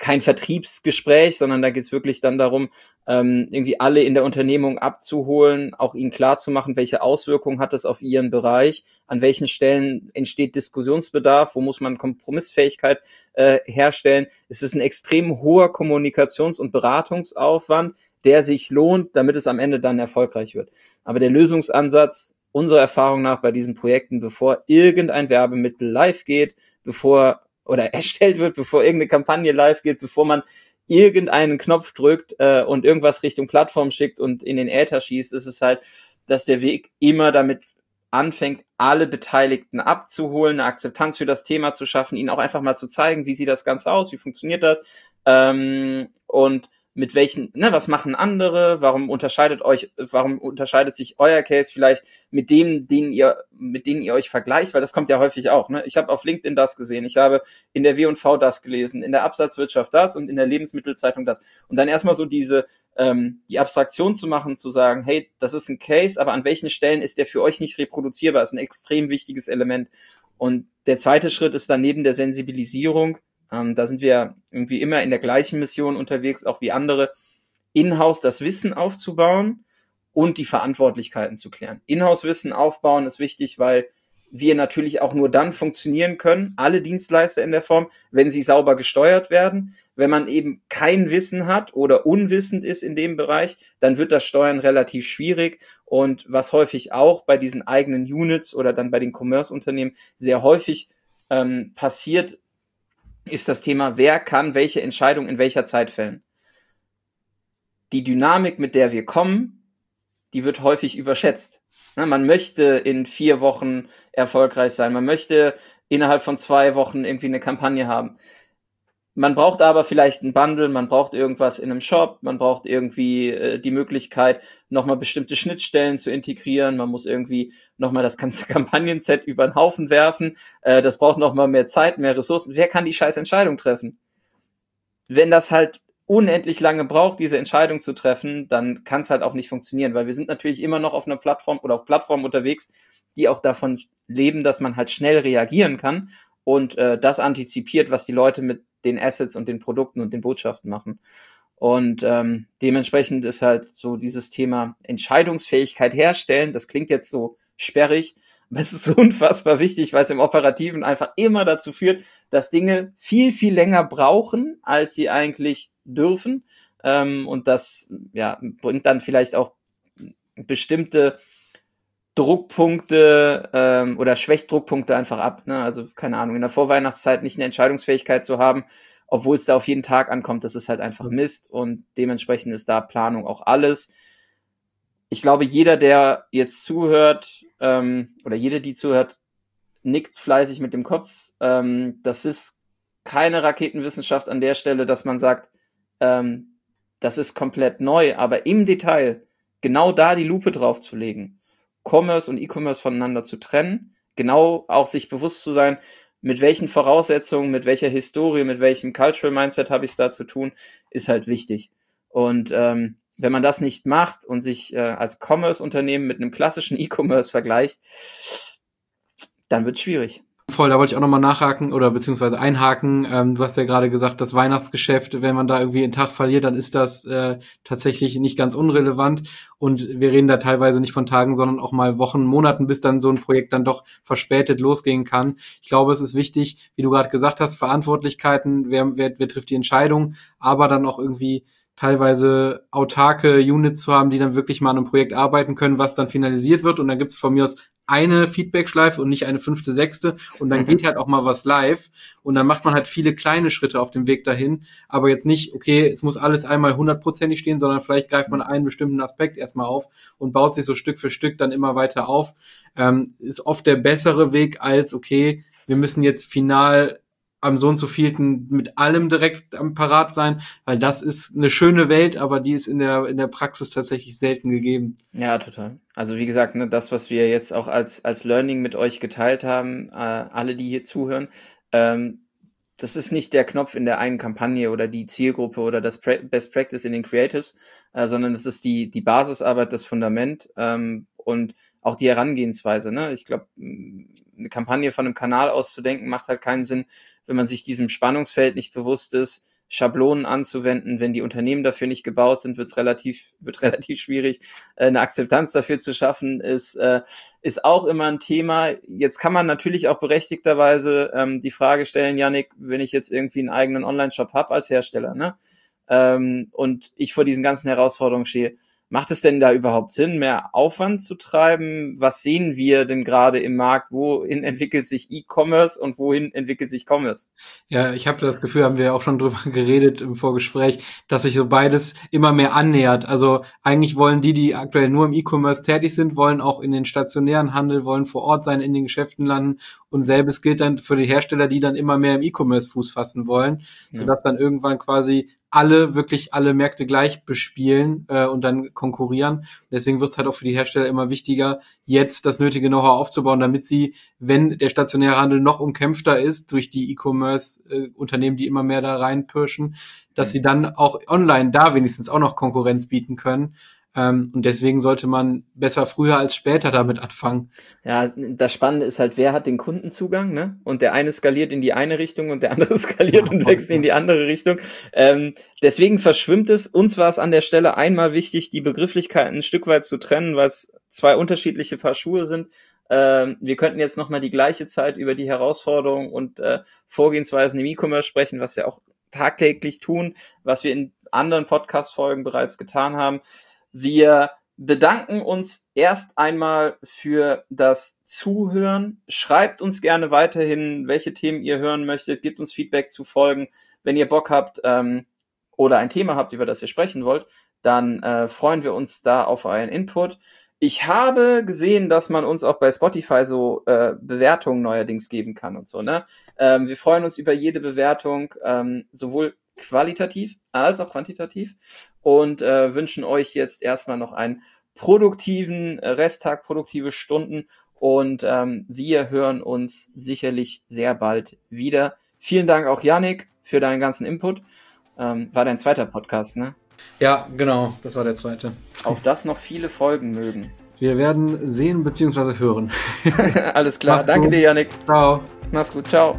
kein Vertriebsgespräch, sondern da geht es wirklich dann darum, ähm, irgendwie alle in der Unternehmung abzuholen, auch ihnen klarzumachen, welche Auswirkungen hat das auf ihren Bereich, an welchen Stellen entsteht Diskussionsbedarf, wo muss man Kompromissfähigkeit äh, herstellen. Es ist ein extrem hoher Kommunikations- und Beratungsaufwand, der sich lohnt, damit es am Ende dann erfolgreich wird. Aber der Lösungsansatz unserer Erfahrung nach bei diesen Projekten, bevor irgendein Werbemittel live geht, bevor oder erstellt wird, bevor irgendeine Kampagne live geht, bevor man irgendeinen Knopf drückt äh, und irgendwas Richtung Plattform schickt und in den Äther schießt, ist es halt, dass der Weg immer damit anfängt, alle Beteiligten abzuholen, eine Akzeptanz für das Thema zu schaffen, ihnen auch einfach mal zu zeigen, wie sieht das Ganze aus, wie funktioniert das ähm, und mit welchen, ne, was machen andere, warum unterscheidet euch, warum unterscheidet sich euer Case vielleicht mit dem, den ihr, mit denen ihr euch vergleicht, weil das kommt ja häufig auch. Ne? Ich habe auf LinkedIn das gesehen, ich habe in der W&V das gelesen, in der Absatzwirtschaft das und in der Lebensmittelzeitung das. Und dann erstmal so diese, ähm, die Abstraktion zu machen, zu sagen, hey, das ist ein Case, aber an welchen Stellen ist der für euch nicht reproduzierbar, ist ein extrem wichtiges Element. Und der zweite Schritt ist dann neben der Sensibilisierung, ähm, da sind wir irgendwie immer in der gleichen Mission unterwegs, auch wie andere, in-house das Wissen aufzubauen und die Verantwortlichkeiten zu klären. In-house-Wissen aufbauen ist wichtig, weil wir natürlich auch nur dann funktionieren können, alle Dienstleister in der Form, wenn sie sauber gesteuert werden. Wenn man eben kein Wissen hat oder unwissend ist in dem Bereich, dann wird das Steuern relativ schwierig. Und was häufig auch bei diesen eigenen Units oder dann bei den Commerce-Unternehmen sehr häufig ähm, passiert, ist das Thema, wer kann welche Entscheidung in welcher Zeit fällen. Die Dynamik, mit der wir kommen, die wird häufig überschätzt. Man möchte in vier Wochen erfolgreich sein. Man möchte innerhalb von zwei Wochen irgendwie eine Kampagne haben. Man braucht aber vielleicht ein Bundle, man braucht irgendwas in einem Shop, man braucht irgendwie äh, die Möglichkeit, nochmal bestimmte Schnittstellen zu integrieren, man muss irgendwie nochmal das ganze Kampagnenset über den Haufen werfen, äh, das braucht nochmal mehr Zeit, mehr Ressourcen. Wer kann die scheiß Entscheidung treffen? Wenn das halt unendlich lange braucht, diese Entscheidung zu treffen, dann kann es halt auch nicht funktionieren, weil wir sind natürlich immer noch auf einer Plattform oder auf Plattformen unterwegs, die auch davon leben, dass man halt schnell reagieren kann und äh, das antizipiert, was die Leute mit den Assets und den Produkten und den Botschaften machen. Und ähm, dementsprechend ist halt so dieses Thema Entscheidungsfähigkeit herstellen, das klingt jetzt so sperrig, aber es ist so unfassbar wichtig, weil es im Operativen einfach immer dazu führt, dass Dinge viel, viel länger brauchen, als sie eigentlich dürfen. Ähm, und das ja, bringt dann vielleicht auch bestimmte Druckpunkte ähm, oder schwächt Druckpunkte einfach ab. Ne? Also keine Ahnung, in der Vorweihnachtszeit nicht eine Entscheidungsfähigkeit zu haben, obwohl es da auf jeden Tag ankommt, das ist halt einfach Mist und dementsprechend ist da Planung auch alles. Ich glaube, jeder, der jetzt zuhört ähm, oder jede, die zuhört, nickt fleißig mit dem Kopf. Ähm, das ist keine Raketenwissenschaft an der Stelle, dass man sagt, ähm, das ist komplett neu, aber im Detail genau da die Lupe drauf zu legen, Commerce und E-Commerce voneinander zu trennen, genau auch sich bewusst zu sein, mit welchen Voraussetzungen, mit welcher Historie, mit welchem Cultural Mindset habe ich es da zu tun, ist halt wichtig. Und ähm, wenn man das nicht macht und sich äh, als Commerce-Unternehmen mit einem klassischen E-Commerce vergleicht, dann wird schwierig. Voll, da wollte ich auch nochmal nachhaken oder beziehungsweise einhaken. Ähm, du hast ja gerade gesagt, das Weihnachtsgeschäft, wenn man da irgendwie einen Tag verliert, dann ist das äh, tatsächlich nicht ganz unrelevant. Und wir reden da teilweise nicht von Tagen, sondern auch mal Wochen, Monaten, bis dann so ein Projekt dann doch verspätet losgehen kann. Ich glaube, es ist wichtig, wie du gerade gesagt hast, Verantwortlichkeiten, wer, wer, wer trifft die Entscheidung, aber dann auch irgendwie teilweise autarke Units zu haben, die dann wirklich mal an einem Projekt arbeiten können, was dann finalisiert wird. Und dann gibt es von mir aus eine Feedback-Schleife und nicht eine fünfte, sechste. Und dann geht halt auch mal was live. Und dann macht man halt viele kleine Schritte auf dem Weg dahin. Aber jetzt nicht, okay, es muss alles einmal hundertprozentig stehen, sondern vielleicht greift man einen bestimmten Aspekt erstmal auf und baut sich so Stück für Stück dann immer weiter auf. Ähm, ist oft der bessere Weg als, okay, wir müssen jetzt final am so und so vielten mit allem direkt am Parat sein, weil das ist eine schöne Welt, aber die ist in der, in der Praxis tatsächlich selten gegeben. Ja, total. Also wie gesagt, ne, das, was wir jetzt auch als, als Learning mit euch geteilt haben, äh, alle, die hier zuhören, ähm, das ist nicht der Knopf in der einen Kampagne oder die Zielgruppe oder das Best Practice in den Creatives, äh, sondern das ist die, die Basisarbeit, das Fundament ähm, und auch die Herangehensweise. Ne? Ich glaube, eine Kampagne von einem Kanal auszudenken, macht halt keinen Sinn, wenn man sich diesem Spannungsfeld nicht bewusst ist, Schablonen anzuwenden. Wenn die Unternehmen dafür nicht gebaut sind, wird es relativ, wird relativ schwierig, äh, eine Akzeptanz dafür zu schaffen, ist, äh, ist auch immer ein Thema. Jetzt kann man natürlich auch berechtigterweise ähm, die Frage stellen, Janik, wenn ich jetzt irgendwie einen eigenen Online-Shop habe als Hersteller, ne? Ähm, und ich vor diesen ganzen Herausforderungen stehe, Macht es denn da überhaupt Sinn, mehr Aufwand zu treiben? Was sehen wir denn gerade im Markt? Wohin entwickelt sich E-Commerce und wohin entwickelt sich Commerce? Ja, ich habe das Gefühl, haben wir auch schon drüber geredet im Vorgespräch, dass sich so beides immer mehr annähert. Also eigentlich wollen die, die aktuell nur im E-Commerce tätig sind, wollen auch in den stationären Handel, wollen vor Ort sein, in den Geschäften landen. Und selbes gilt dann für die Hersteller, die dann immer mehr im E-Commerce Fuß fassen wollen, ja. sodass dann irgendwann quasi alle, wirklich alle Märkte gleich bespielen äh, und dann konkurrieren. Deswegen wird es halt auch für die Hersteller immer wichtiger, jetzt das nötige Know-how aufzubauen, damit sie, wenn der stationäre Handel noch umkämpfter ist durch die E-Commerce-Unternehmen, äh, die immer mehr da reinpirschen, dass mhm. sie dann auch online da wenigstens auch noch Konkurrenz bieten können. Ähm, und deswegen sollte man besser früher als später damit anfangen. Ja, das Spannende ist halt, wer hat den Kundenzugang, ne? Und der eine skaliert in die eine Richtung und der andere skaliert ja, und wechselt in die andere Richtung. Ähm, deswegen verschwimmt es. Uns war es an der Stelle einmal wichtig, die Begrifflichkeiten ein Stück weit zu trennen, weil es zwei unterschiedliche Paar Schuhe sind. Ähm, wir könnten jetzt nochmal die gleiche Zeit über die Herausforderungen und äh, Vorgehensweisen im E-Commerce sprechen, was wir auch tagtäglich tun, was wir in anderen Podcast-Folgen bereits getan haben. Wir bedanken uns erst einmal für das Zuhören. Schreibt uns gerne weiterhin, welche Themen ihr hören möchtet. Gebt uns Feedback zu Folgen. Wenn ihr Bock habt ähm, oder ein Thema habt, über das ihr sprechen wollt, dann äh, freuen wir uns da auf euren Input. Ich habe gesehen, dass man uns auch bei Spotify so äh, Bewertungen neuerdings geben kann und so. Ne? Ähm, wir freuen uns über jede Bewertung, ähm, sowohl qualitativ als auch quantitativ und äh, wünschen euch jetzt erstmal noch einen produktiven Resttag, produktive Stunden und ähm, wir hören uns sicherlich sehr bald wieder. Vielen Dank auch Yannick für deinen ganzen Input. Ähm, war dein zweiter Podcast, ne? Ja, genau, das war der zweite. Auf das noch viele Folgen mögen. Wir werden sehen bzw. hören. Alles klar, Mach's danke gut. dir, Yannick. Ciao. Mach's gut, ciao.